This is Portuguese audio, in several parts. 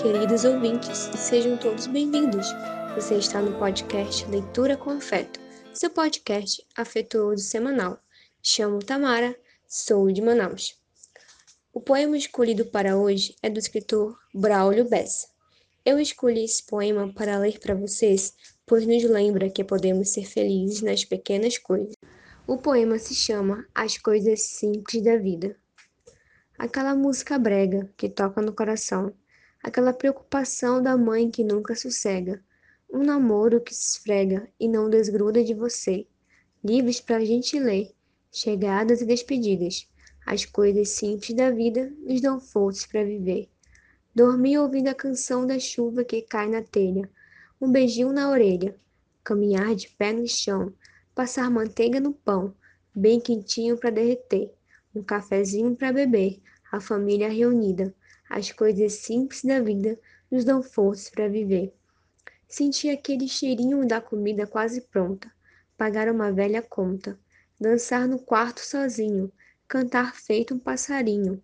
queridos ouvintes, sejam todos bem-vindos. Você está no podcast Leitura com Afeto, seu podcast afetuoso semanal. Chamo Tamara, sou de Manaus. O poema escolhido para hoje é do escritor Braulio Bessa. Eu escolhi esse poema para ler para vocês, pois nos lembra que podemos ser felizes nas pequenas coisas. O poema se chama As Coisas Simples da Vida. Aquela música brega que toca no coração aquela preocupação da mãe que nunca sossega, um namoro que se esfrega e não desgruda de você, livros para a gente ler, chegadas e despedidas, as coisas simples da vida nos dão forças para viver. Dormir ouvindo a canção da chuva que cai na telha, um beijinho na orelha, caminhar de pé no chão, passar manteiga no pão, bem quentinho para derreter, um cafezinho para beber, a família reunida, as coisas simples da vida nos dão forças para viver. Sentir aquele cheirinho da comida quase pronta, pagar uma velha conta, dançar no quarto sozinho, cantar feito um passarinho,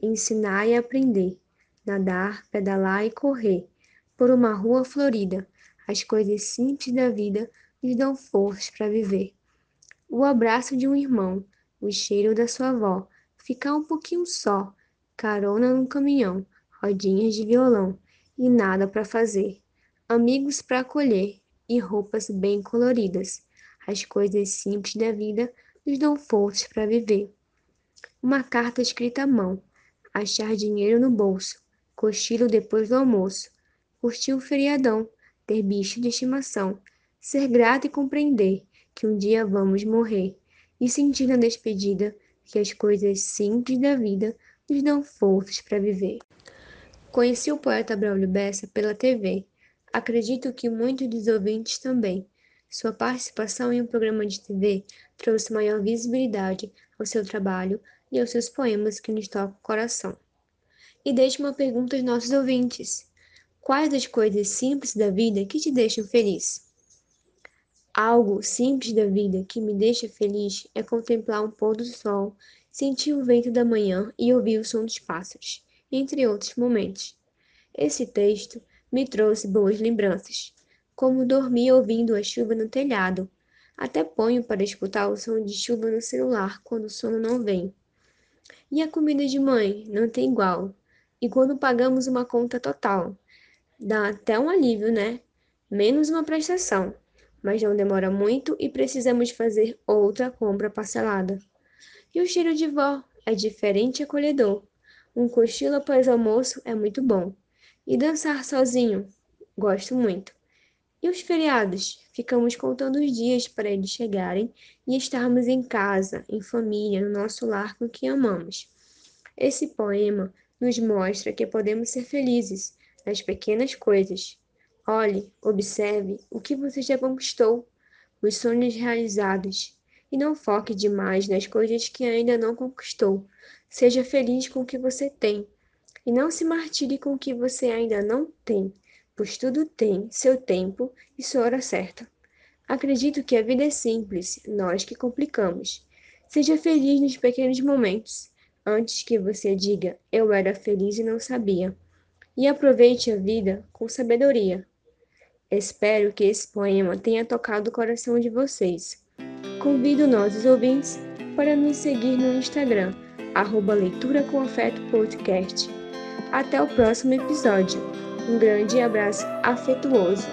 ensinar e aprender, nadar, pedalar e correr, por uma rua florida, as coisas simples da vida nos dão forças para viver. O abraço de um irmão, o cheiro da sua avó, ficar um pouquinho só, carona num caminhão, rodinhas de violão e nada para fazer, amigos para acolher e roupas bem coloridas. As coisas simples da vida nos dão forças para viver. Uma carta escrita à mão, achar dinheiro no bolso, cochilo depois do almoço, curtir o feriadão, ter bicho de estimação, ser grato e compreender que um dia vamos morrer. E sentir na despedida que as coisas simples da vida nos dão forças para viver. Conheci o poeta Braulio Bessa pela TV. Acredito que muitos dos ouvintes também. Sua participação em um programa de TV trouxe maior visibilidade ao seu trabalho e aos seus poemas que nos tocam o coração. E deixe uma pergunta aos nossos ouvintes: Quais as coisas simples da vida que te deixam feliz? Algo simples da vida que me deixa feliz é contemplar um pôr do sol Senti o vento da manhã e ouvi o som dos pássaros, entre outros momentos. Esse texto me trouxe boas lembranças, como dormir ouvindo a chuva no telhado. Até ponho para escutar o som de chuva no celular quando o sono não vem. E a comida de mãe não tem igual. E quando pagamos uma conta total, dá até um alívio, né? Menos uma prestação, mas não demora muito e precisamos fazer outra compra parcelada. E o cheiro de vó é diferente e acolhedor. Um cochilo após almoço é muito bom. E dançar sozinho, gosto muito. E os feriados? Ficamos contando os dias para eles chegarem e estarmos em casa, em família, no nosso lar com quem amamos. Esse poema nos mostra que podemos ser felizes nas pequenas coisas. Olhe, observe o que você já conquistou, os sonhos realizados, e não foque demais nas coisas que ainda não conquistou. Seja feliz com o que você tem e não se martire com o que você ainda não tem, pois tudo tem seu tempo e sua hora certa. Acredito que a vida é simples, nós que complicamos. Seja feliz nos pequenos momentos, antes que você diga eu era feliz e não sabia. E aproveite a vida com sabedoria. Espero que esse poema tenha tocado o coração de vocês. Convido nossos ouvintes para nos seguir no Instagram, arroba Leitura com Afeto Podcast. Até o próximo episódio. Um grande abraço afetuoso.